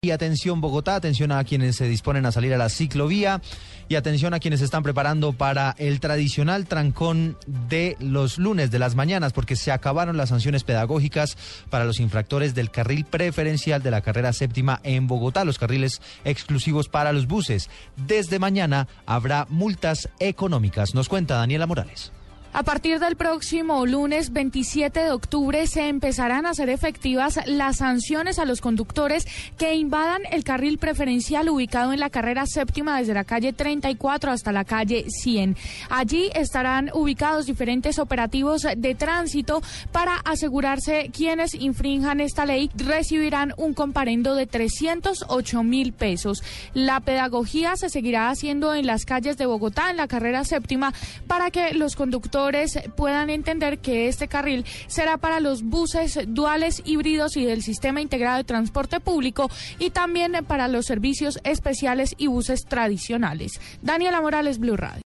Y atención Bogotá, atención a quienes se disponen a salir a la ciclovía y atención a quienes se están preparando para el tradicional trancón de los lunes de las mañanas porque se acabaron las sanciones pedagógicas para los infractores del carril preferencial de la carrera séptima en Bogotá, los carriles exclusivos para los buses. Desde mañana habrá multas económicas, nos cuenta Daniela Morales. A partir del próximo lunes 27 de octubre se empezarán a hacer efectivas las sanciones a los conductores que invadan el carril preferencial ubicado en la carrera séptima desde la calle 34 hasta la calle 100. Allí estarán ubicados diferentes operativos de tránsito para asegurarse quienes infrinjan esta ley recibirán un comparendo de 308 mil pesos. La pedagogía se seguirá haciendo en las calles de Bogotá en la carrera séptima para que los conductores puedan entender que este carril será para los buses duales híbridos y del sistema integrado de transporte público y también para los servicios especiales y buses tradicionales. Daniela Morales, Blue Radio.